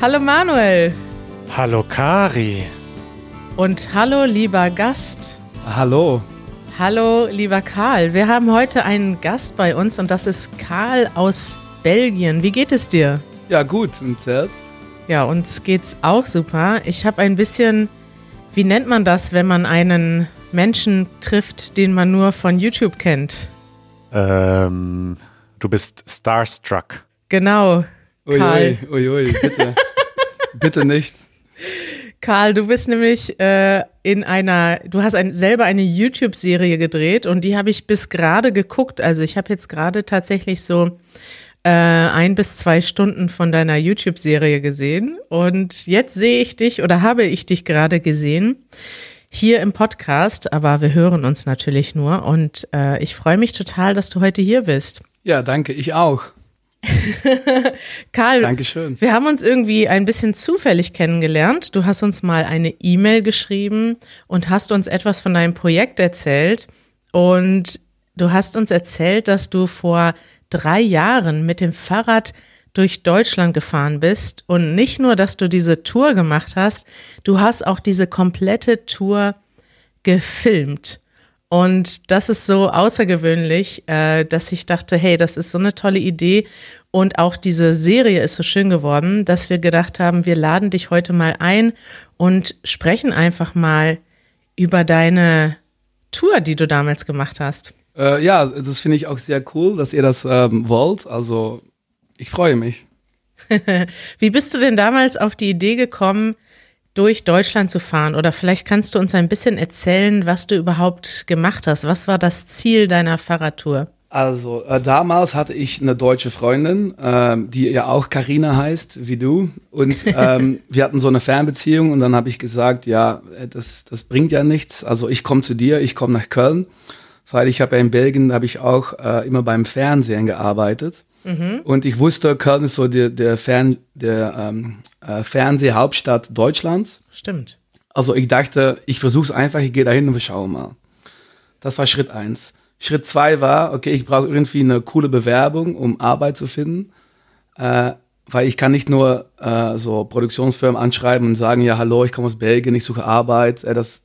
Hallo Manuel. Hallo Kari. Und hallo lieber Gast. Hallo. Hallo lieber Karl. Wir haben heute einen Gast bei uns und das ist Karl aus Belgien. Wie geht es dir? Ja, gut. Und selbst? Ja, uns geht's auch super. Ich habe ein bisschen, wie nennt man das, wenn man einen Menschen trifft, den man nur von YouTube kennt? Ähm, du bist starstruck. Genau. Karl. Uiui, ui, bitte. bitte nicht. Karl, du bist nämlich äh, in einer, du hast ein, selber eine YouTube-Serie gedreht und die habe ich bis gerade geguckt. Also ich habe jetzt gerade tatsächlich so äh, ein bis zwei Stunden von deiner YouTube-Serie gesehen und jetzt sehe ich dich oder habe ich dich gerade gesehen hier im Podcast, aber wir hören uns natürlich nur und äh, ich freue mich total, dass du heute hier bist. Ja, danke, ich auch. Karl, Dankeschön. wir haben uns irgendwie ein bisschen zufällig kennengelernt. Du hast uns mal eine E-Mail geschrieben und hast uns etwas von deinem Projekt erzählt. Und du hast uns erzählt, dass du vor drei Jahren mit dem Fahrrad durch Deutschland gefahren bist. Und nicht nur, dass du diese Tour gemacht hast, du hast auch diese komplette Tour gefilmt. Und das ist so außergewöhnlich, äh, dass ich dachte, hey, das ist so eine tolle Idee. Und auch diese Serie ist so schön geworden, dass wir gedacht haben, wir laden dich heute mal ein und sprechen einfach mal über deine Tour, die du damals gemacht hast. Äh, ja, das finde ich auch sehr cool, dass ihr das ähm, wollt. Also ich freue mich. Wie bist du denn damals auf die Idee gekommen, durch Deutschland zu fahren? Oder vielleicht kannst du uns ein bisschen erzählen, was du überhaupt gemacht hast. Was war das Ziel deiner Fahrradtour? Also äh, damals hatte ich eine deutsche Freundin, ähm, die ja auch Karina heißt, wie du. Und ähm, wir hatten so eine Fernbeziehung und dann habe ich gesagt, ja, äh, das, das bringt ja nichts. Also ich komme zu dir, ich komme nach Köln, weil ich habe ja in Belgien, habe ich auch äh, immer beim Fernsehen gearbeitet. Mhm. Und ich wusste, Köln ist so der, der, Fern, der ähm, äh, Fernsehhauptstadt Deutschlands. Stimmt. Also ich dachte, ich versuche es einfach, ich gehe dahin und wir schauen mal. Das war Schritt eins. Schritt zwei war, okay, ich brauche irgendwie eine coole Bewerbung, um Arbeit zu finden. Äh, weil ich kann nicht nur äh, so Produktionsfirmen anschreiben und sagen, ja, hallo, ich komme aus Belgien, ich suche Arbeit. Äh, das,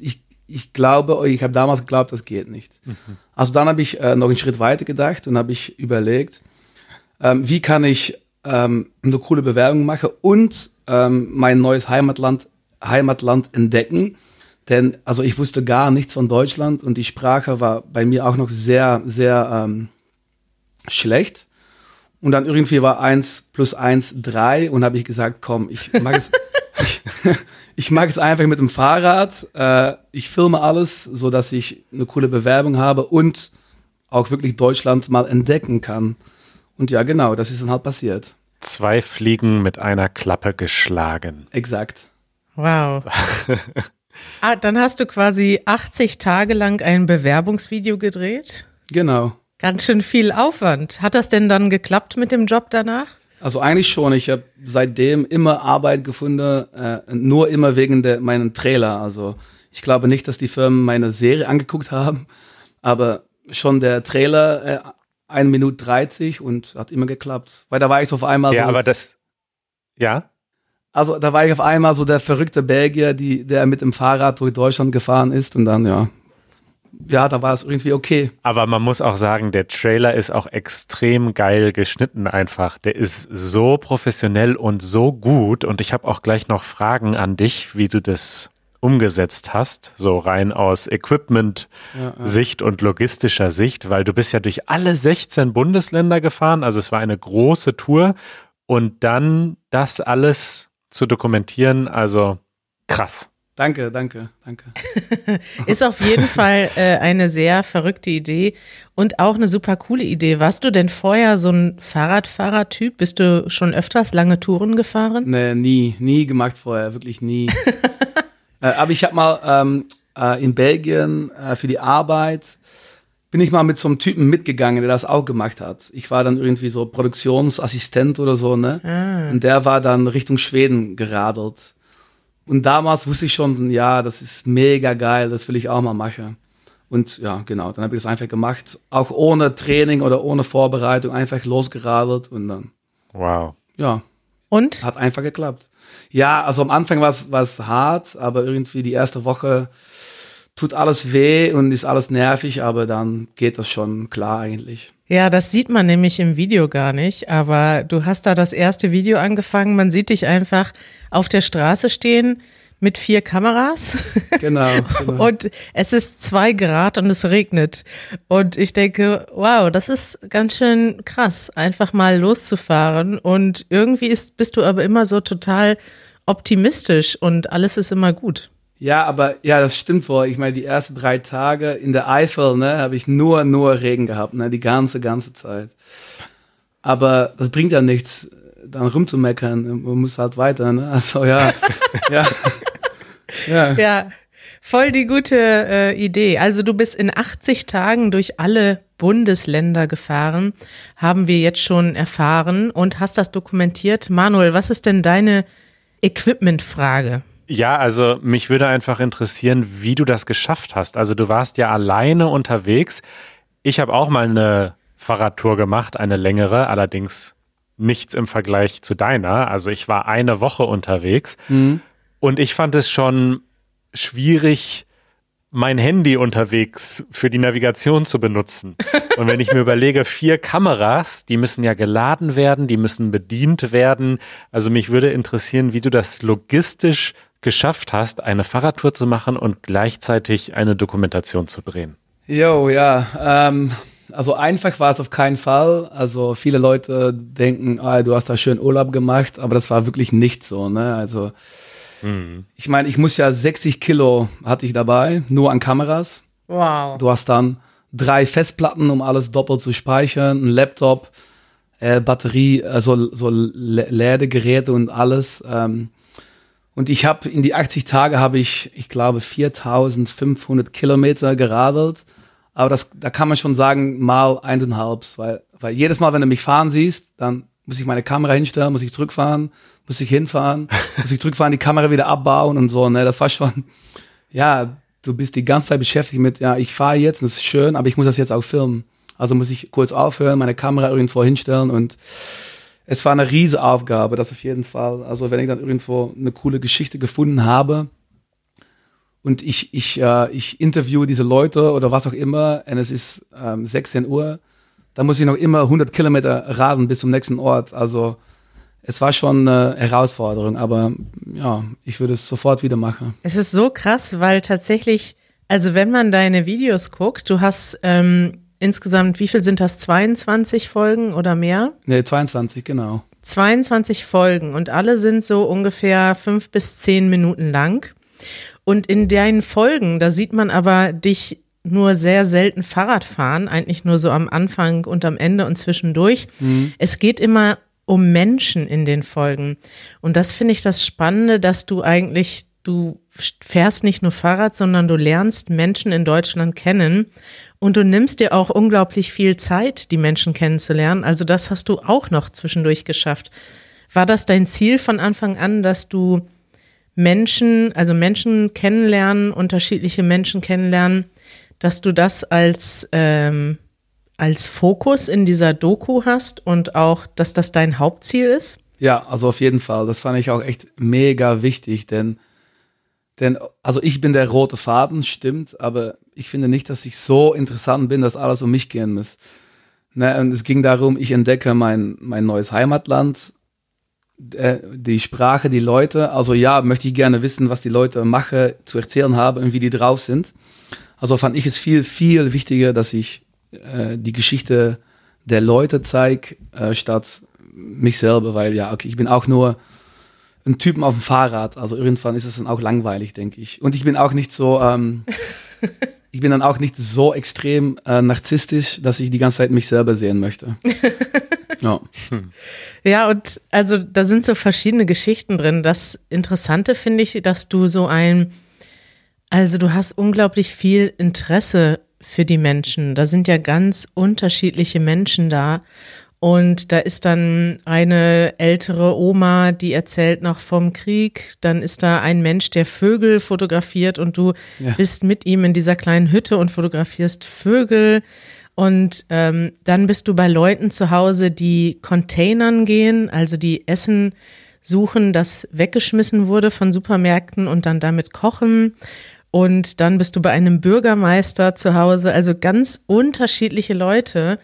ich, ich glaube, ich habe damals geglaubt, das geht nicht. Mhm. Also dann habe ich äh, noch einen Schritt weiter gedacht und habe ich überlegt, ähm, wie kann ich ähm, eine coole Bewerbung machen und ähm, mein neues Heimatland, Heimatland entdecken. Denn also ich wusste gar nichts von Deutschland und die Sprache war bei mir auch noch sehr, sehr ähm, schlecht. Und dann irgendwie war eins plus eins drei und habe ich gesagt, komm, ich mag es, ich, ich mag es einfach mit dem Fahrrad. Äh, ich filme alles, so dass ich eine coole Bewerbung habe und auch wirklich Deutschland mal entdecken kann. Und ja, genau, das ist dann halt passiert. Zwei Fliegen mit einer Klappe geschlagen. Exakt. Wow. ah, dann hast du quasi 80 Tage lang ein Bewerbungsvideo gedreht? Genau. Ganz schön viel Aufwand. Hat das denn dann geklappt mit dem Job danach? Also eigentlich schon. Ich habe seitdem immer Arbeit gefunden, äh, nur immer wegen der, meinen Trailer. Also ich glaube nicht, dass die Firmen meine Serie angeguckt haben, aber schon der Trailer äh, 1 Minute 30 und hat immer geklappt. Weil da war ich auf einmal ja, so. Ja, aber das, ja? Also da war ich auf einmal so der verrückte Belgier, die, der mit dem Fahrrad durch Deutschland gefahren ist und dann, ja. Ja, da war es irgendwie okay. Aber man muss auch sagen, der Trailer ist auch extrem geil geschnitten einfach. Der ist so professionell und so gut und ich habe auch gleich noch Fragen an dich, wie du das umgesetzt hast, so rein aus Equipment-Sicht ja, ja. und logistischer Sicht, weil du bist ja durch alle 16 Bundesländer gefahren, also es war eine große Tour und dann das alles zu dokumentieren, also krass. Danke, danke, danke. Ist auf jeden Fall äh, eine sehr verrückte Idee und auch eine super coole Idee. Warst du denn vorher so ein Fahrradfahrer-Typ? Bist du schon öfters lange Touren gefahren? Nee, nie, nie gemacht vorher, wirklich nie. Äh, aber ich habe mal ähm, äh, in Belgien äh, für die Arbeit bin ich mal mit so einem Typen mitgegangen, der das auch gemacht hat. Ich war dann irgendwie so Produktionsassistent oder so, ne? Ah. Und der war dann Richtung Schweden geradelt. Und damals wusste ich schon, ja, das ist mega geil, das will ich auch mal machen. Und ja, genau, dann habe ich das einfach gemacht, auch ohne Training oder ohne Vorbereitung, einfach losgeradelt und dann. Wow. Ja, Und? Hat einfach geklappt. Ja, also am Anfang war es hart, aber irgendwie die erste Woche tut alles weh und ist alles nervig, aber dann geht das schon klar eigentlich. Ja, das sieht man nämlich im Video gar nicht, aber du hast da das erste Video angefangen, man sieht dich einfach auf der Straße stehen mit vier Kameras. Genau, genau. und es ist zwei Grad und es regnet. Und ich denke, wow, das ist ganz schön krass, einfach mal loszufahren. Und irgendwie ist, bist du aber immer so total optimistisch und alles ist immer gut. Ja, aber ja, das stimmt wohl. Ich meine, die ersten drei Tage in der Eifel, ne, habe ich nur, nur Regen gehabt, ne, die ganze, ganze Zeit. Aber das bringt ja nichts, dann rumzumeckern. Man muss halt weiter, ne? Also ja, ja. Ja. Ja, voll die gute äh, Idee. Also du bist in 80 Tagen durch alle Bundesländer gefahren, haben wir jetzt schon erfahren und hast das dokumentiert. Manuel, was ist denn deine Equipment-Frage? Ja, also mich würde einfach interessieren, wie du das geschafft hast. Also du warst ja alleine unterwegs. Ich habe auch mal eine Fahrradtour gemacht, eine längere, allerdings nichts im Vergleich zu deiner. Also ich war eine Woche unterwegs mhm. Und ich fand es schon schwierig, mein Handy unterwegs für die Navigation zu benutzen. Und wenn ich mir überlege, vier Kameras, die müssen ja geladen werden, die müssen bedient werden. Also mich würde interessieren, wie du das logistisch geschafft hast, eine Fahrradtour zu machen und gleichzeitig eine Dokumentation zu drehen. Jo, ja. Ähm, also einfach war es auf keinen Fall. Also viele Leute denken, ah, du hast da schön Urlaub gemacht, aber das war wirklich nicht so. Ne? Also mhm. ich meine, ich muss ja 60 Kilo hatte ich dabei, nur an Kameras. Wow. Du hast dann drei Festplatten, um alles doppelt zu speichern, ein Laptop, äh, Batterie, also so Ladegeräte und alles. Ähm, und ich habe in die 80 Tage habe ich, ich glaube, 4500 Kilometer geradelt. Aber das, da kann man schon sagen, mal eineinhalb, weil, weil jedes Mal, wenn du mich fahren siehst, dann muss ich meine Kamera hinstellen, muss ich zurückfahren, muss ich hinfahren, muss ich zurückfahren, die Kamera wieder abbauen und so. Ne, das war schon, ja, du bist die ganze Zeit beschäftigt mit, ja, ich fahre jetzt, das ist schön, aber ich muss das jetzt auch filmen. Also muss ich kurz aufhören, meine Kamera irgendwo hinstellen und es war eine riesige Aufgabe, das auf jeden Fall. Also wenn ich dann irgendwo eine coole Geschichte gefunden habe und ich, ich, äh, ich interviewe diese Leute oder was auch immer und es ist ähm, 16 Uhr, dann muss ich noch immer 100 Kilometer radeln bis zum nächsten Ort. Also es war schon eine Herausforderung, aber ja, ich würde es sofort wieder machen. Es ist so krass, weil tatsächlich, also wenn man deine Videos guckt, du hast ähm, insgesamt, wie viel sind das? 22 Folgen oder mehr? Nee, 22, genau. 22 Folgen und alle sind so ungefähr fünf bis zehn Minuten lang. Und in deinen Folgen, da sieht man aber dich nur sehr selten Fahrrad fahren, eigentlich nur so am Anfang und am Ende und zwischendurch. Mhm. Es geht immer um Menschen in den Folgen. Und das finde ich das Spannende, dass du eigentlich, du fährst nicht nur Fahrrad, sondern du lernst Menschen in Deutschland kennen und du nimmst dir auch unglaublich viel Zeit, die Menschen kennenzulernen. Also das hast du auch noch zwischendurch geschafft. War das dein Ziel von Anfang an, dass du Menschen, also Menschen kennenlernen, unterschiedliche Menschen kennenlernen, dass du das als, ähm, als Fokus in dieser Doku hast und auch, dass das dein Hauptziel ist? Ja, also auf jeden Fall. Das fand ich auch echt mega wichtig, denn denn, also ich bin der rote Faden, stimmt, aber ich finde nicht, dass ich so interessant bin, dass alles um mich gehen muss. Ne, und es ging darum, ich entdecke mein, mein neues Heimatland, äh, die Sprache, die Leute. Also ja, möchte ich gerne wissen, was die Leute machen, zu erzählen haben und wie die drauf sind. Also fand ich es viel, viel wichtiger, dass ich äh, die Geschichte der Leute zeige, äh, statt mich selber, weil ja, okay, ich bin auch nur einen Typen auf dem Fahrrad. Also irgendwann ist es dann auch langweilig, denke ich. Und ich bin auch nicht so, ähm, ich bin dann auch nicht so extrem äh, narzisstisch, dass ich die ganze Zeit mich selber sehen möchte. ja. ja, und also da sind so verschiedene Geschichten drin. Das Interessante finde ich, dass du so ein, also du hast unglaublich viel Interesse für die Menschen. Da sind ja ganz unterschiedliche Menschen da. Und da ist dann eine ältere Oma, die erzählt noch vom Krieg. Dann ist da ein Mensch, der Vögel fotografiert und du ja. bist mit ihm in dieser kleinen Hütte und fotografierst Vögel. Und ähm, dann bist du bei Leuten zu Hause, die Containern gehen, also die Essen suchen, das weggeschmissen wurde von Supermärkten und dann damit kochen. Und dann bist du bei einem Bürgermeister zu Hause, also ganz unterschiedliche Leute.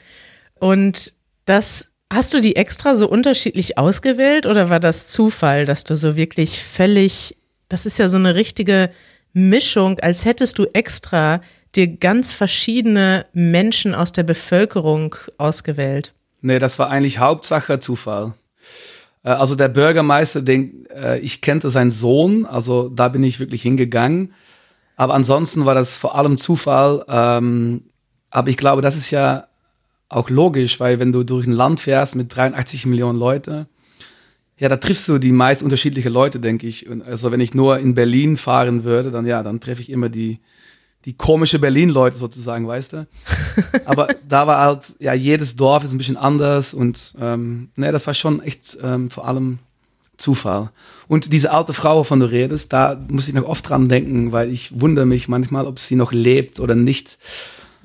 Und das hast du die extra so unterschiedlich ausgewählt oder war das Zufall, dass du so wirklich völlig, das ist ja so eine richtige Mischung, als hättest du extra dir ganz verschiedene Menschen aus der Bevölkerung ausgewählt? Nee, das war eigentlich Hauptsache Zufall. Äh, also der Bürgermeister, den, äh, ich kannte seinen Sohn, also da bin ich wirklich hingegangen. Aber ansonsten war das vor allem Zufall. Ähm, aber ich glaube, das ist ja auch logisch, weil wenn du durch ein Land fährst mit 83 Millionen Leute, ja, da triffst du die meist unterschiedliche Leute, denke ich. Und also wenn ich nur in Berlin fahren würde, dann ja, dann treffe ich immer die, die komische Berlin-Leute sozusagen, weißt du? Aber da war halt, ja, jedes Dorf ist ein bisschen anders und ähm, ne, das war schon echt ähm, vor allem Zufall. Und diese alte Frau, von du redest, da muss ich noch oft dran denken, weil ich wundere mich manchmal, ob sie noch lebt oder nicht.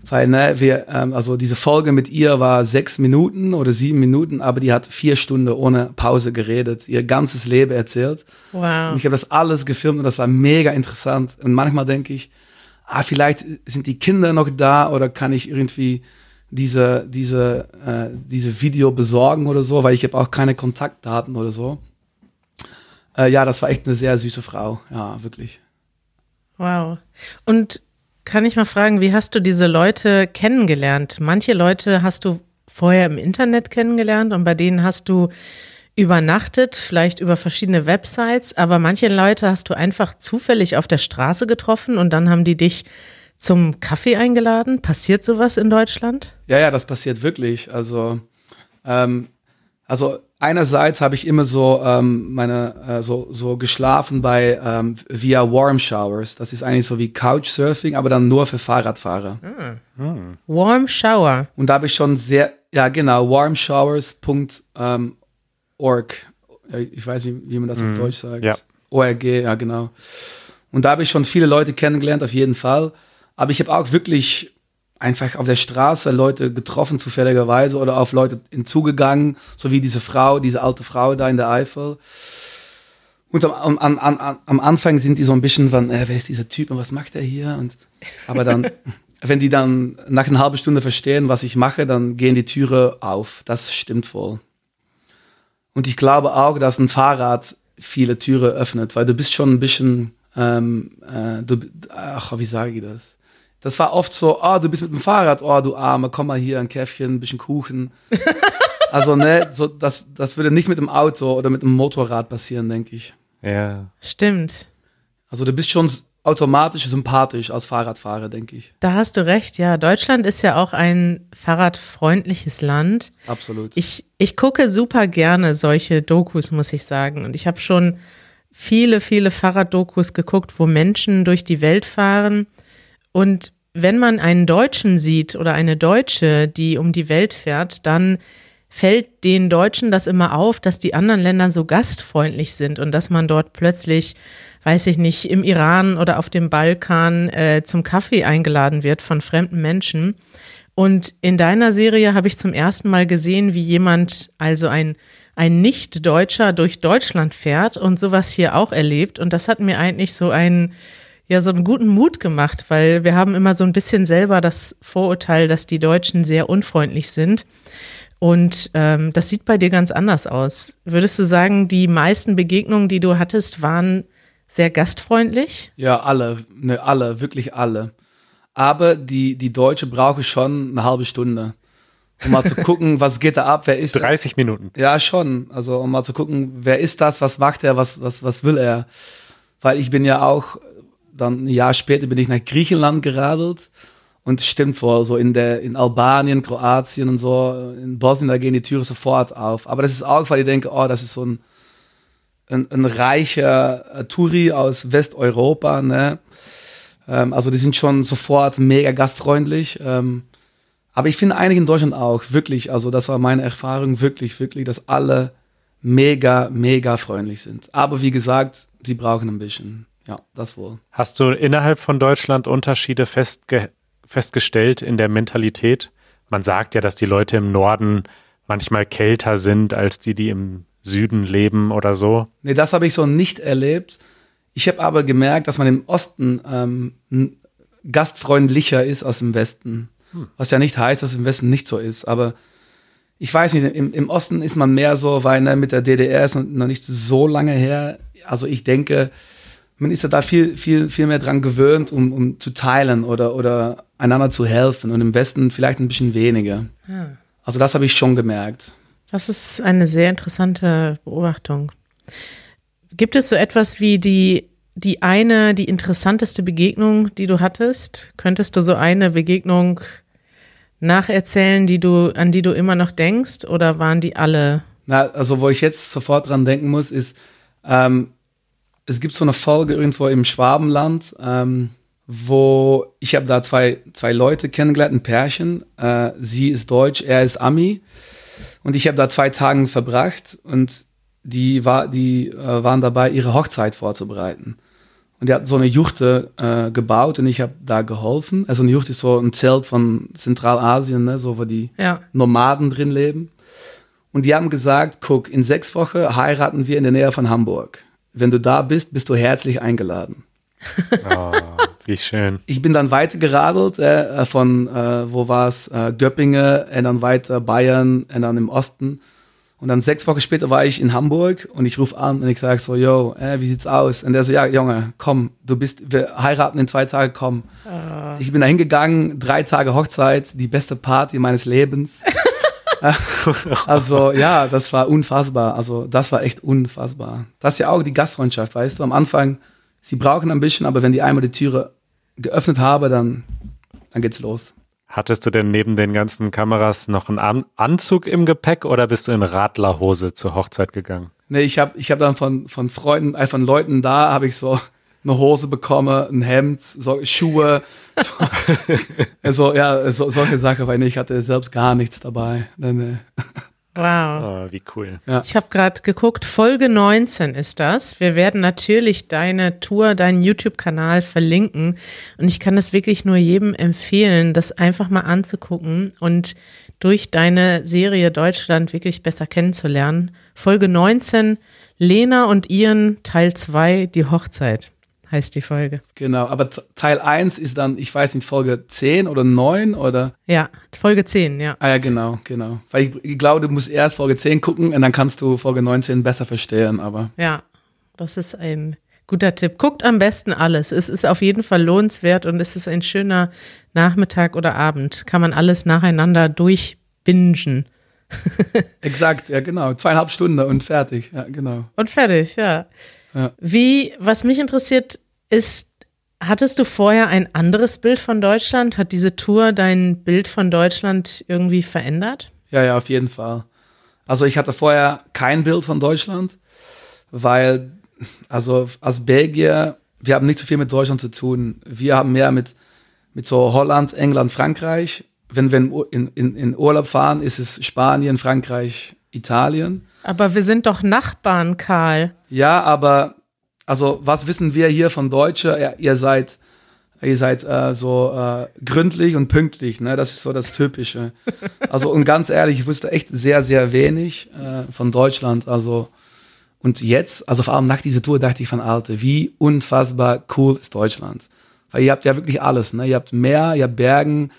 Weil, ne, wir, ähm, also diese Folge mit ihr war sechs Minuten oder sieben Minuten, aber die hat vier Stunden ohne Pause geredet, ihr ganzes Leben erzählt. Wow. Und ich habe das alles gefilmt und das war mega interessant. Und manchmal denke ich, ah, vielleicht sind die Kinder noch da oder kann ich irgendwie diese, diese, äh, diese Video besorgen oder so, weil ich habe auch keine Kontaktdaten oder so. Äh, ja, das war echt eine sehr süße Frau, ja, wirklich. Wow. Und kann ich mal fragen, wie hast du diese Leute kennengelernt? Manche Leute hast du vorher im Internet kennengelernt und bei denen hast du übernachtet, vielleicht über verschiedene Websites, aber manche Leute hast du einfach zufällig auf der Straße getroffen und dann haben die dich zum Kaffee eingeladen. Passiert sowas in Deutschland? Ja, ja, das passiert wirklich. Also, ähm, also einerseits habe ich immer so ähm, meine äh, so so geschlafen bei ähm, via Warm Showers. Das ist eigentlich so wie Couchsurfing, aber dann nur für Fahrradfahrer. Hm. Warm Shower. Und da habe ich schon sehr ja genau warmshowers.org. Ähm, ich weiß wie, wie man das mhm. auf Deutsch sagt. Ja. ORG, ja genau. Und da habe ich schon viele Leute kennengelernt auf jeden Fall. Aber ich habe auch wirklich einfach auf der Straße Leute getroffen, zufälligerweise, oder auf Leute hinzugegangen, so wie diese Frau, diese alte Frau da in der Eifel. Und am, am, am, am Anfang sind die so ein bisschen von, äh, wer ist dieser Typ und was macht er hier? Und, aber dann, wenn die dann nach einer halben Stunde verstehen, was ich mache, dann gehen die Türe auf. Das stimmt wohl. Und ich glaube auch, dass ein Fahrrad viele Türe öffnet, weil du bist schon ein bisschen, ähm, äh, du, ach, wie sage ich das? Das war oft so, oh, du bist mit dem Fahrrad, oh, du Arme, komm mal hier, ein Käffchen, ein bisschen Kuchen. also, ne, so, das, das würde nicht mit dem Auto oder mit dem Motorrad passieren, denke ich. Ja. Stimmt. Also, du bist schon automatisch sympathisch als Fahrradfahrer, denke ich. Da hast du recht, ja. Deutschland ist ja auch ein fahrradfreundliches Land. Absolut. Ich, ich gucke super gerne solche Dokus, muss ich sagen. Und ich habe schon viele, viele Fahrraddokus geguckt, wo Menschen durch die Welt fahren und wenn man einen Deutschen sieht oder eine Deutsche, die um die Welt fährt, dann fällt den Deutschen das immer auf, dass die anderen Länder so gastfreundlich sind und dass man dort plötzlich, weiß ich nicht, im Iran oder auf dem Balkan äh, zum Kaffee eingeladen wird von fremden Menschen. Und in deiner Serie habe ich zum ersten Mal gesehen, wie jemand, also ein, ein Nicht-Deutscher durch Deutschland fährt und sowas hier auch erlebt. Und das hat mir eigentlich so einen ja so einen guten Mut gemacht, weil wir haben immer so ein bisschen selber das Vorurteil, dass die Deutschen sehr unfreundlich sind. Und ähm, das sieht bei dir ganz anders aus. Würdest du sagen, die meisten Begegnungen, die du hattest, waren sehr gastfreundlich? Ja, alle, ne, alle, wirklich alle. Aber die, die Deutsche brauche schon eine halbe Stunde, um mal zu gucken, was geht da ab, wer ist 30 Minuten. Ja, schon. Also um mal zu gucken, wer ist das, was macht er, was, was, was will er. Weil ich bin ja auch dann ein Jahr später bin ich nach Griechenland geradelt. Und stimmt wohl, so in der, in Albanien, Kroatien und so, in Bosnien, da gehen die Türen sofort auf. Aber das ist auch, weil ich denke, oh, das ist so ein, ein, ein reicher äh, Touri aus Westeuropa, ne? Ähm, also die sind schon sofort mega gastfreundlich. Ähm, aber ich finde einige in Deutschland auch, wirklich, also das war meine Erfahrung, wirklich, wirklich, dass alle mega, mega freundlich sind. Aber wie gesagt, sie brauchen ein bisschen. Ja, das wohl. Hast du innerhalb von Deutschland Unterschiede festge festgestellt in der Mentalität? Man sagt ja, dass die Leute im Norden manchmal kälter sind als die, die im Süden leben oder so? Nee, das habe ich so nicht erlebt. Ich habe aber gemerkt, dass man im Osten ähm, gastfreundlicher ist als im Westen. Hm. Was ja nicht heißt, dass es im Westen nicht so ist. Aber ich weiß nicht, im, im Osten ist man mehr so, weil ne, mit der DDR ist noch nicht so lange her. Also ich denke, man ist ja da viel, viel, viel mehr dran gewöhnt, um, um zu teilen oder, oder einander zu helfen. Und im Westen vielleicht ein bisschen weniger. Hm. Also das habe ich schon gemerkt. Das ist eine sehr interessante Beobachtung. Gibt es so etwas wie die, die eine, die interessanteste Begegnung, die du hattest? Könntest du so eine Begegnung nacherzählen, die du, an die du immer noch denkst, oder waren die alle? Na, also wo ich jetzt sofort dran denken muss, ist, ähm, es gibt so eine Folge irgendwo im Schwabenland, ähm, wo ich habe da zwei, zwei Leute kennengelernt, ein Pärchen. Äh, sie ist Deutsch, er ist Ami. Und ich habe da zwei Tage verbracht und die, war, die äh, waren dabei, ihre Hochzeit vorzubereiten. Und die hat so eine Juchte äh, gebaut und ich habe da geholfen. Also eine Juchte ist so ein Zelt von Zentralasien, ne, so wo die ja. Nomaden drin leben. Und die haben gesagt, guck, in sechs Wochen heiraten wir in der Nähe von Hamburg. Wenn du da bist, bist du herzlich eingeladen. Oh, wie schön. Ich bin dann weitergeradelt äh, von, äh, wo war es, äh, Göppingen und dann weiter Bayern und dann im Osten. Und dann sechs Wochen später war ich in Hamburg und ich rufe an und ich sage so, yo, äh, wie sieht's aus? Und der so, ja, Junge, komm, du bist, wir heiraten in zwei Tagen, komm. Uh. Ich bin da hingegangen, drei Tage Hochzeit, die beste Party meines Lebens. also ja, das war unfassbar. Also das war echt unfassbar. Das ist ja auch die Gastfreundschaft, weißt du. Am Anfang, sie brauchen ein bisschen, aber wenn die einmal die Türe geöffnet habe, dann, dann geht's los. Hattest du denn neben den ganzen Kameras noch einen Anzug im Gepäck oder bist du in Radlerhose zur Hochzeit gegangen? Nee, ich habe ich hab dann von, von Freunden, äh, von Leuten da, habe ich so eine Hose bekommen, ein Hemd, so, Schuhe. So, also, ja, so, solche Sachen, weil ich hatte selbst gar nichts dabei. Nee, nee. Wow. Oh, wie cool. Ja. Ich habe gerade geguckt, Folge 19 ist das. Wir werden natürlich deine Tour, deinen YouTube-Kanal verlinken. Und ich kann das wirklich nur jedem empfehlen, das einfach mal anzugucken und durch deine Serie Deutschland wirklich besser kennenzulernen. Folge 19, Lena und Ian, Teil 2, die Hochzeit heißt die Folge. Genau, aber Teil 1 ist dann, ich weiß nicht, Folge 10 oder 9 oder? Ja, Folge 10, ja. Ah ja, genau, genau. Weil ich, ich glaube, du musst erst Folge 10 gucken und dann kannst du Folge 19 besser verstehen, aber. Ja, das ist ein guter Tipp. Guckt am besten alles. Es ist auf jeden Fall lohnenswert und es ist ein schöner Nachmittag oder Abend. Kann man alles nacheinander durchbingen. Exakt, ja, genau. Zweieinhalb Stunden und fertig, ja, genau. Und fertig, ja. Wie, was mich interessiert, ist, hattest du vorher ein anderes Bild von Deutschland? Hat diese Tour dein Bild von Deutschland irgendwie verändert? Ja, ja, auf jeden Fall. Also ich hatte vorher kein Bild von Deutschland, weil, also als Belgier, wir haben nicht so viel mit Deutschland zu tun. Wir haben mehr mit, mit so Holland, England, Frankreich. Wenn wir in, in, in Urlaub fahren, ist es Spanien, Frankreich, Italien. Aber wir sind doch Nachbarn, Karl. Ja, aber also was wissen wir hier von Deutsche? Ja, ihr seid ihr seid äh, so äh, gründlich und pünktlich, ne? Das ist so das Typische. Also und ganz ehrlich, ich wusste echt sehr, sehr wenig äh, von Deutschland. Also und jetzt, also vor allem nach dieser Tour dachte ich von Alte, wie unfassbar cool ist Deutschland. Weil ihr habt ja wirklich alles, ne? Ihr habt Meer, ihr habt Bergen,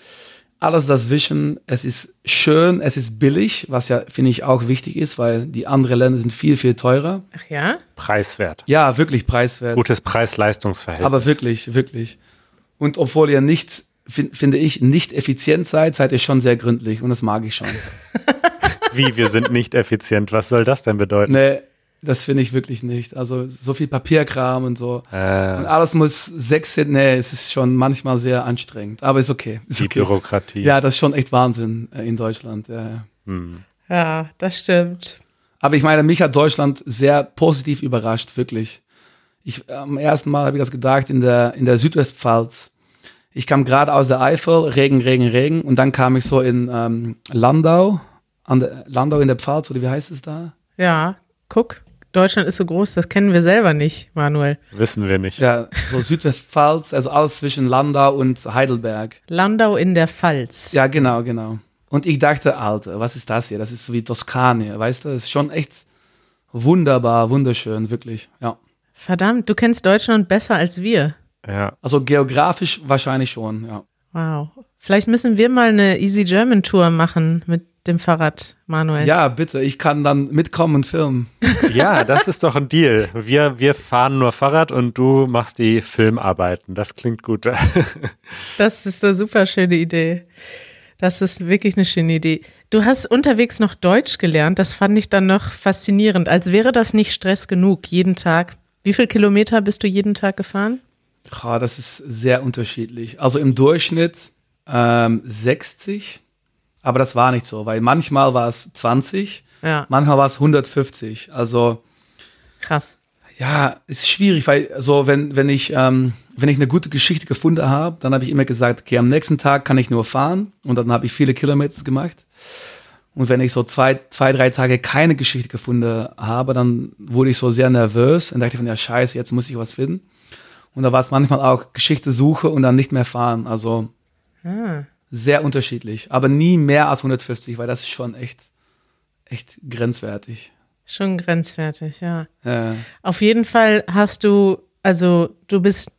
alles dazwischen. Es ist schön, es ist billig, was ja, finde ich, auch wichtig ist, weil die anderen Länder sind viel, viel teurer. Ach ja? Preiswert. Ja, wirklich preiswert. Gutes Preis-Leistungs-Verhältnis. Aber wirklich, wirklich. Und obwohl ihr nicht, find, finde ich, nicht effizient seid, seid ihr schon sehr gründlich und das mag ich schon. Wie, wir sind nicht effizient? Was soll das denn bedeuten? Nee, das finde ich wirklich nicht. Also so viel Papierkram und so. Äh. Und alles muss sechs sind. Nee, es ist schon manchmal sehr anstrengend. Aber ist okay. Ist Die okay. Bürokratie. Ja, das ist schon echt Wahnsinn äh, in Deutschland. Ja, hm. ja, das stimmt. Aber ich meine, mich hat Deutschland sehr positiv überrascht, wirklich. Ich, am ersten Mal habe ich das gedacht in der, in der Südwestpfalz. Ich kam gerade aus der Eifel, Regen, Regen, Regen. Und dann kam ich so in ähm, Landau, an der, Landau in der Pfalz, oder wie heißt es da? Ja, guck. Deutschland ist so groß, das kennen wir selber nicht, Manuel. Wissen wir nicht. Ja, so Südwestpfalz, also alles zwischen Landau und Heidelberg. Landau in der Pfalz. Ja, genau, genau. Und ich dachte, Alter, was ist das hier? Das ist so wie Toskana, weißt du? Das ist schon echt wunderbar, wunderschön, wirklich, ja. Verdammt, du kennst Deutschland besser als wir. Ja. Also geografisch wahrscheinlich schon, ja. Wow. Vielleicht müssen wir mal eine Easy German Tour machen mit dem Fahrrad, Manuel. Ja, bitte, ich kann dann mitkommen und filmen. ja, das ist doch ein Deal. Wir, wir fahren nur Fahrrad und du machst die Filmarbeiten. Das klingt gut. das ist eine super schöne Idee. Das ist wirklich eine schöne Idee. Du hast unterwegs noch Deutsch gelernt. Das fand ich dann noch faszinierend. Als wäre das nicht Stress genug, jeden Tag. Wie viele Kilometer bist du jeden Tag gefahren? Ja, das ist sehr unterschiedlich. Also im Durchschnitt ähm, 60, aber das war nicht so, weil manchmal war es 20, ja. manchmal war es 150. Also krass. Ja, ist schwierig, weil so wenn wenn ich ähm, wenn ich eine gute Geschichte gefunden habe, dann habe ich immer gesagt, okay, am nächsten Tag kann ich nur fahren und dann habe ich viele Kilometer gemacht. Und wenn ich so zwei, zwei, drei Tage keine Geschichte gefunden habe, dann wurde ich so sehr nervös und dachte von, ja scheiße, jetzt muss ich was finden. Und da war es manchmal auch Geschichte suche und dann nicht mehr fahren. Also ah. Sehr unterschiedlich, aber nie mehr als 150, weil das ist schon echt, echt grenzwertig. Schon grenzwertig, ja. Äh. Auf jeden Fall hast du, also du bist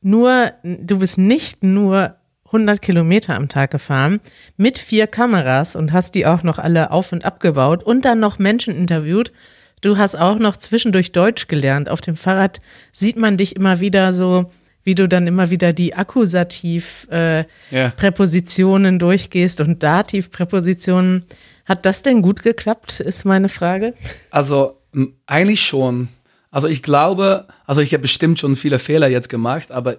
nur, du bist nicht nur 100 Kilometer am Tag gefahren mit vier Kameras und hast die auch noch alle auf und abgebaut und dann noch Menschen interviewt. Du hast auch noch zwischendurch Deutsch gelernt. Auf dem Fahrrad sieht man dich immer wieder so, wie du dann immer wieder die Akkusativ-Präpositionen äh, yeah. durchgehst und Dativ-Präpositionen. Hat das denn gut geklappt, ist meine Frage. Also eigentlich schon. Also ich glaube, also ich habe bestimmt schon viele Fehler jetzt gemacht, aber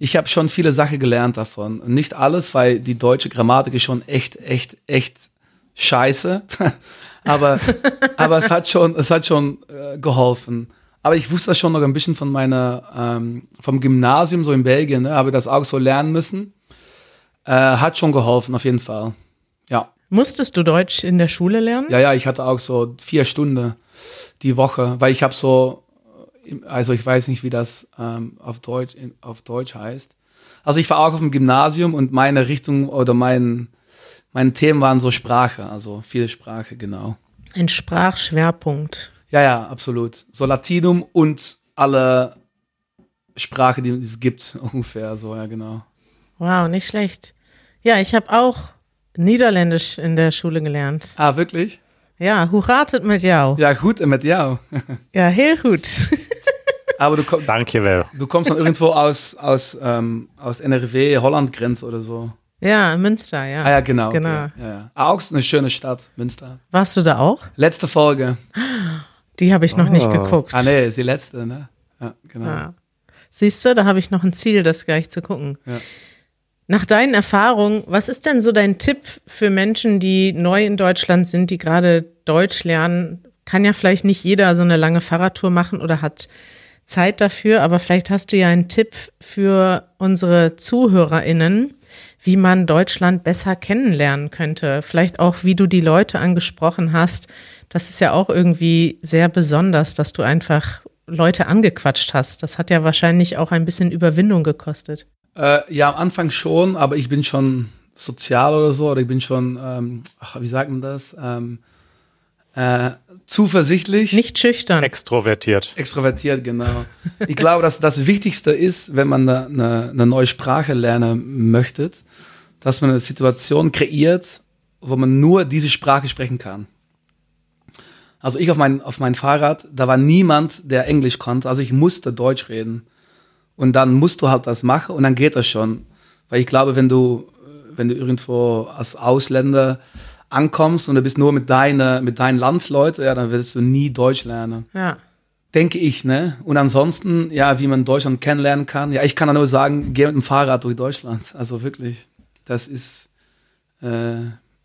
ich habe schon viele Sachen gelernt davon. Nicht alles, weil die deutsche Grammatik ist schon echt, echt, echt scheiße. aber, aber es hat schon, es hat schon äh, geholfen. Aber ich wusste das schon noch ein bisschen von meiner, ähm, vom Gymnasium so in Belgien, ne, habe das auch so lernen müssen. Äh, hat schon geholfen, auf jeden Fall. Ja. Musstest du Deutsch in der Schule lernen? Ja, ja, ich hatte auch so vier Stunden die Woche, weil ich habe so also ich weiß nicht, wie das ähm, auf, Deutsch, in, auf Deutsch heißt. Also ich war auch auf dem Gymnasium und meine Richtung oder mein, meine Themen waren so Sprache, also viele Sprache, genau. Ein Sprachschwerpunkt. Ja, ja, absolut. So Latinum und alle Sprache, die es gibt, ungefähr so, ja, genau. Wow, nicht schlecht. Ja, ich habe auch Niederländisch in der Schule gelernt. Ah, wirklich? Ja, hoe gaat het met jou? Ja, gut mit jou. ja, heel goed. Aber du, komm, Danke, well. du kommst dann irgendwo aus, aus, ähm, aus NRW, Holland-Grenze oder so. Ja, Münster, ja. Ah ja, genau. genau. Okay. Ja, ja. Ah, auch eine schöne Stadt, Münster. Warst du da auch? Letzte Folge. Die habe ich noch Oh. nicht geguckt. Ah, nee, ist die letzte, ne? Ja, genau. Ja. Siehst du, da habe ich noch ein Ziel, das gleich zu gucken. Ja. Nach deinen Erfahrungen, was ist denn so dein Tipp für Menschen, die neu in Deutschland sind, die gerade Deutsch lernen? Kann ja vielleicht nicht jeder so eine lange Fahrradtour machen oder hat Zeit dafür, aber vielleicht hast du ja einen Tipp für unsere ZuhörerInnen, wie man Deutschland besser kennenlernen könnte. Vielleicht auch, wie du die Leute angesprochen hast. Das ist ja auch irgendwie sehr besonders, dass du einfach Leute angequatscht hast. Das hat ja wahrscheinlich auch ein bisschen Überwindung gekostet. Äh, ja, am Anfang schon, aber ich bin schon sozial oder so, oder ich bin schon, ähm, ach, wie sagt man das? Ähm, äh, zuversichtlich. Nicht schüchtern. Extrovertiert. Extrovertiert, genau. Ich glaube, dass das Wichtigste ist, wenn man eine, eine, eine neue Sprache lernen möchte, dass man eine Situation kreiert, wo man nur diese Sprache sprechen kann. Also ich auf mein, auf mein Fahrrad, da war niemand, der Englisch konnte, also ich musste Deutsch reden. Und dann musst du halt das machen und dann geht das schon. Weil ich glaube, wenn du, wenn du irgendwo als Ausländer ankommst und du bist nur mit, deine, mit deinen Landsleuten, ja, dann wirst du nie Deutsch lernen. Ja. Denke ich, ne? Und ansonsten, ja, wie man Deutschland kennenlernen kann. Ja, ich kann da nur sagen, geh mit dem Fahrrad durch Deutschland. Also wirklich, das ist, äh,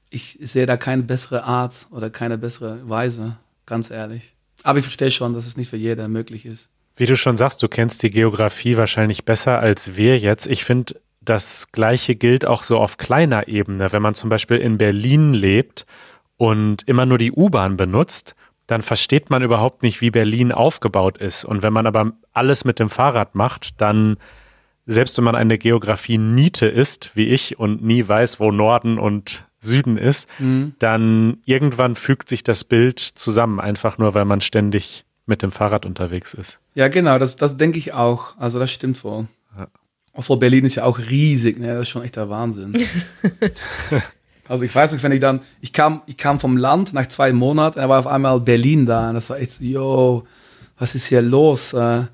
ich sehe da keine bessere Art oder keine bessere Weise, ganz ehrlich. Aber ich verstehe schon, dass es nicht für jeder möglich ist. Wie du schon sagst, du kennst die Geografie wahrscheinlich besser als wir jetzt. Ich finde, das Gleiche gilt auch so auf kleiner Ebene. Wenn man zum Beispiel in Berlin lebt und immer nur die U-Bahn benutzt, dann versteht man überhaupt nicht, wie Berlin aufgebaut ist. Und wenn man aber alles mit dem Fahrrad macht, dann selbst wenn man eine Geografie-Niete ist, wie ich, und nie weiß, wo Norden und Süden ist, Mhm. dann irgendwann fügt sich das Bild zusammen, einfach nur, weil man ständig mit dem Fahrrad unterwegs ist. Ja, genau, das, das denke ich auch. Also das stimmt wohl. Ja. Obwohl Berlin ist ja auch riesig, ne? Das ist schon echt der Wahnsinn. also ich weiß nicht, wenn ich dann, ich kam, ich kam vom Land nach zwei Monaten, da war auf einmal Berlin da und das war echt so, yo, was ist hier los? Äh,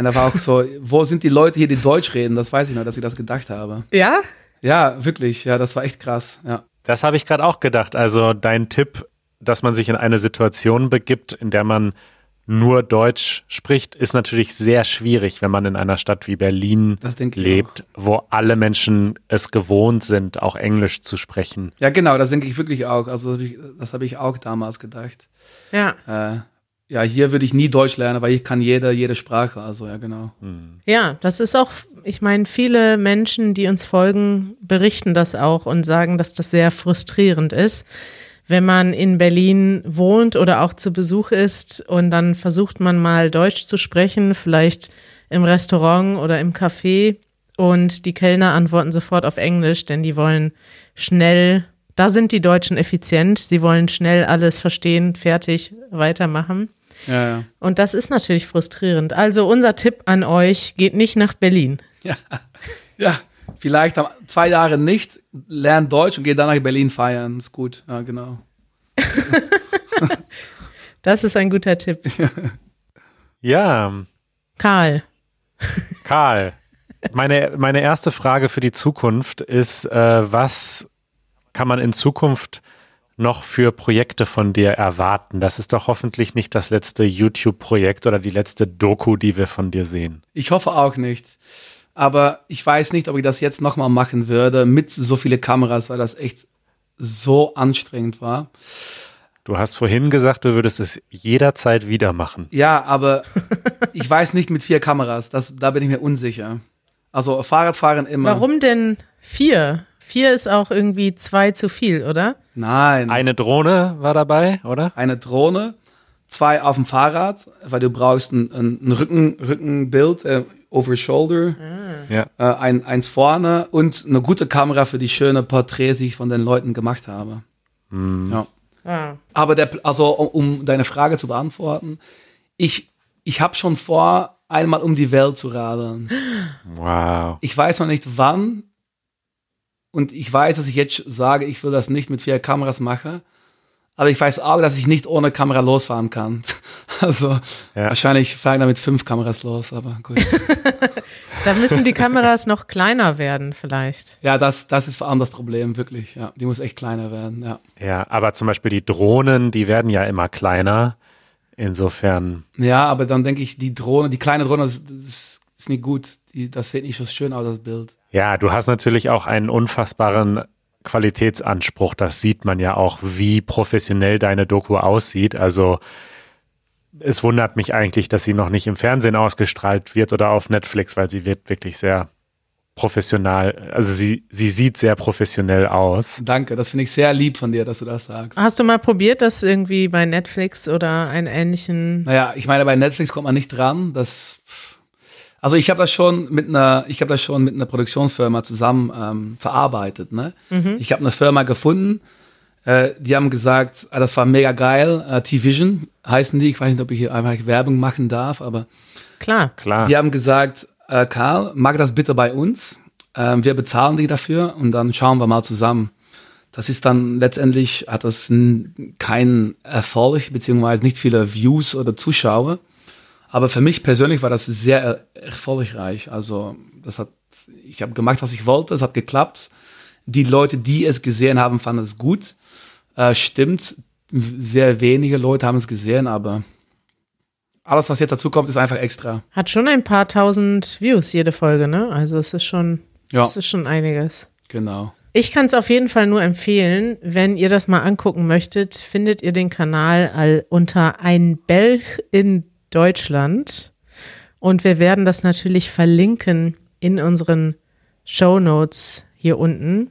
Und da war auch so, wo sind die Leute hier, die Deutsch reden? Das weiß ich noch, dass ich das gedacht habe. Ja? Ja, wirklich, ja, das war echt krass, ja. Das habe ich gerade auch gedacht. Also dein Tipp, dass man sich in eine Situation begibt, in der man nur Deutsch spricht, ist natürlich sehr schwierig, wenn man in einer Stadt wie Berlin lebt, wo alle Menschen es gewohnt sind, auch Englisch zu sprechen. Ja, genau, das denke ich wirklich auch. Also das habe ich, das habe ich auch damals gedacht. Ja. Äh, ja, hier würde ich nie Deutsch lernen, weil ich kann jede, jede Sprache. Also ja, genau. Ja, das ist auch, ich meine, viele Menschen, die uns folgen, berichten das auch und sagen, dass das sehr frustrierend ist, wenn man in Berlin wohnt oder auch zu Besuch ist und dann versucht man mal Deutsch zu sprechen, vielleicht im Restaurant oder im Café und die Kellner antworten sofort auf Englisch, denn die wollen schnell, da sind die Deutschen effizient, sie wollen schnell alles verstehen, fertig, weitermachen. Ja, ja. Und das ist natürlich frustrierend. Also unser Tipp an euch, geht nicht nach Berlin. Ja, ja. vielleicht haben- zwei Jahre nicht, lernt Deutsch und geht dann nach Berlin feiern. Ist gut, ja, genau. Das ist ein guter Tipp. Ja, Karl, Karl, meine, meine erste Frage für die Zukunft ist, äh, was kann man in Zukunft noch für Projekte von dir erwarten? Das ist doch hoffentlich nicht das letzte YouTube-Projekt oder die letzte Doku, die wir von dir sehen. Ich hoffe auch nicht. Aber ich weiß nicht, ob ich das jetzt nochmal machen würde mit so viele Kameras, weil das echt so anstrengend war. Du hast vorhin gesagt, du würdest es jederzeit wieder machen. Ja, aber ich weiß nicht mit vier Kameras. Das, da bin ich mir unsicher. Also Fahrradfahren immer. warum denn vier? Vier ist auch irgendwie zwei zu viel, oder? Nein. Eine Drohne war dabei, oder? eine Drohne, zwei auf dem Fahrrad, weil du brauchst ein, ein, ein Rücken, Rückenbild, äh, over shoulder, Ja. äh, ein, eins vorne und eine gute Kamera für die schöne Porträts, die ich von den Leuten gemacht habe. Ja. Ah. Aber der, also um, um deine Frage zu beantworten, ich, ich habe schon vor, einmal um die Welt zu radeln. Wow. Ich weiß noch nicht wann. Und ich weiß, dass ich jetzt sage, ich will das nicht mit vier Kameras machen. Aber ich weiß auch, dass ich nicht ohne Kamera losfahren kann. Also Ja. wahrscheinlich fahre ich da mit fünf Kameras los, aber gut. Da müssen die Kameras noch kleiner werden, vielleicht. ja, das, das ist vor allem das Problem, wirklich. Ja, die muss echt kleiner werden, ja. Ja, aber zum Beispiel die Drohnen, die werden ja immer kleiner. Insofern, Ja, aber dann denke ich, die Drohne, die kleine Drohne, das, das ist nicht gut. Die, das sieht nicht so schön aus, das Bild. Ja, du hast natürlich auch einen unfassbaren Qualitätsanspruch. Das sieht man ja auch, wie professionell deine Doku aussieht. Also es wundert mich eigentlich, dass sie noch nicht im Fernsehen ausgestrahlt wird oder auf Netflix, weil sie wird wirklich sehr professional, also sie, sie sieht sehr professionell aus. Danke, das finde ich sehr lieb von dir, dass du das sagst. Hast du mal probiert, das irgendwie bei Netflix oder einen ähnlichen? Naja, ich meine, bei Netflix kommt man nicht dran. Das, also ich habe das schon mit einer, ich habe das schon mit einer Produktionsfirma zusammen ähm, verarbeitet. Ne? Ich habe eine Firma gefunden, äh, die haben gesagt, ah, das war mega geil. Äh, T-Vision heißen die. Ich weiß nicht, ob ich hier einfach Werbung machen darf, aber Klar. Klar. die haben gesagt, äh, Karl, mach das bitte bei uns. Ähm, wir bezahlen die dafür und dann schauen wir mal zusammen. Das ist dann letztendlich, hat das keinen Erfolg, beziehungsweise nicht viele Views oder Zuschauer. Aber für mich persönlich war das sehr er erfolgreich. Also das hat, ich habe gemacht, was ich wollte, es hat geklappt. Die Leute, die es gesehen haben, fanden es gut. Äh, stimmt, sehr wenige Leute haben es gesehen, aber alles, was jetzt dazu kommt, ist einfach extra. Hat schon ein paar tausend Views jede Folge, ne? Also es ist schon, Ja, es ist schon einiges. genau. Ich kann es auf jeden Fall nur empfehlen, wenn ihr das mal angucken möchtet, findet ihr den Kanal all unter ein Belg in Deutschland. Und wir werden das natürlich verlinken in unseren Show Notes hier unten.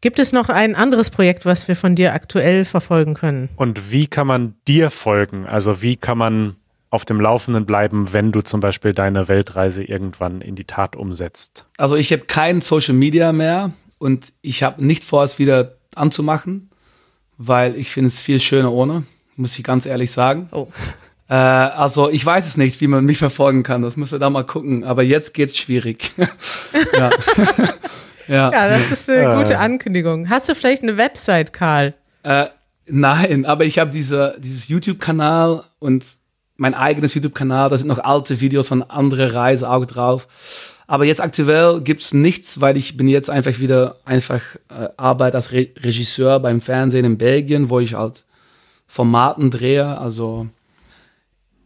Gibt es noch ein anderes Projekt, was wir von dir aktuell verfolgen können? Und wie kann man dir folgen? Also wie kann man auf dem Laufenden bleiben, wenn du zum Beispiel deine Weltreise irgendwann in die Tat umsetzt? Also ich habe kein Social Media mehr und ich habe nicht vor, es wieder anzumachen, weil ich finde es viel schöner ohne, muss ich ganz ehrlich sagen. Oh. Äh, also ich weiß es nicht, wie man mich verfolgen kann. Das müssen wir da mal gucken. Aber jetzt geht's schwierig. ja. ja. ja, das ist eine gute Ankündigung. Hast du vielleicht eine Website, Karl? Äh, nein, aber ich habe diese, dieses YouTube-Kanal und mein eigenes YouTube-Kanal. Da sind noch alte Videos von andere Reise auch drauf. Aber jetzt aktuell gibt's nichts, weil ich bin jetzt einfach wieder einfach äh, Arbeit als Re Regisseur beim Fernsehen in Belgien, wo ich halt Formaten drehe. Also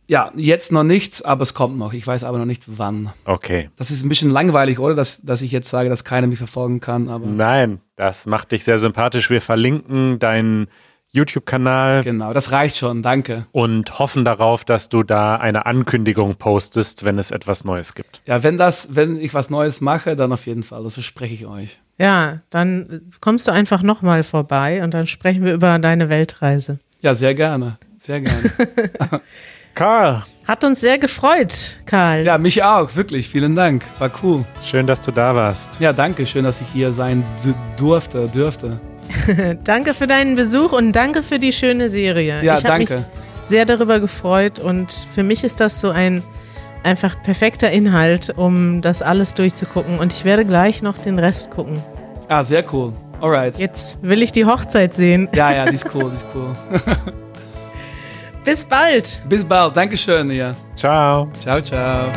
ja, jetzt noch nichts, aber es kommt noch. Ich weiß aber noch nicht wann. Okay. Das ist ein bisschen langweilig, oder? Dass, dass ich jetzt sage, dass keiner mich verfolgen kann. Aber Nein, das macht dich sehr sympathisch. Wir verlinken deinen YouTube-Kanal. Genau, das reicht schon, danke. Und hoffen darauf, dass du da eine Ankündigung postest, wenn es etwas Neues gibt. Ja, wenn das, wenn ich was Neues mache, dann auf jeden Fall. Das verspreche ich euch. Ja, dann kommst du einfach nochmal vorbei und dann sprechen wir über deine Weltreise. Ja, sehr gerne. Sehr gerne. Karl. Hat uns sehr gefreut, Karl. Ja, mich auch, wirklich. Vielen Dank. War cool. Schön, dass du da warst. Ja, danke. Schön, dass ich hier sein durfte, dürfte. danke für deinen Besuch und danke für die schöne Serie. Ja, ich habe mich danke. sehr darüber gefreut und für mich ist das so ein einfach perfekter Inhalt, um das alles durchzugucken und ich werde gleich noch den Rest gucken. Ah, sehr cool. Alright. Jetzt will ich die Hochzeit sehen. Ja, ja, die ist cool, die ist cool. Bis bald. Bis bald. Dankeschön, ja. Ciao. Ciao, ciao.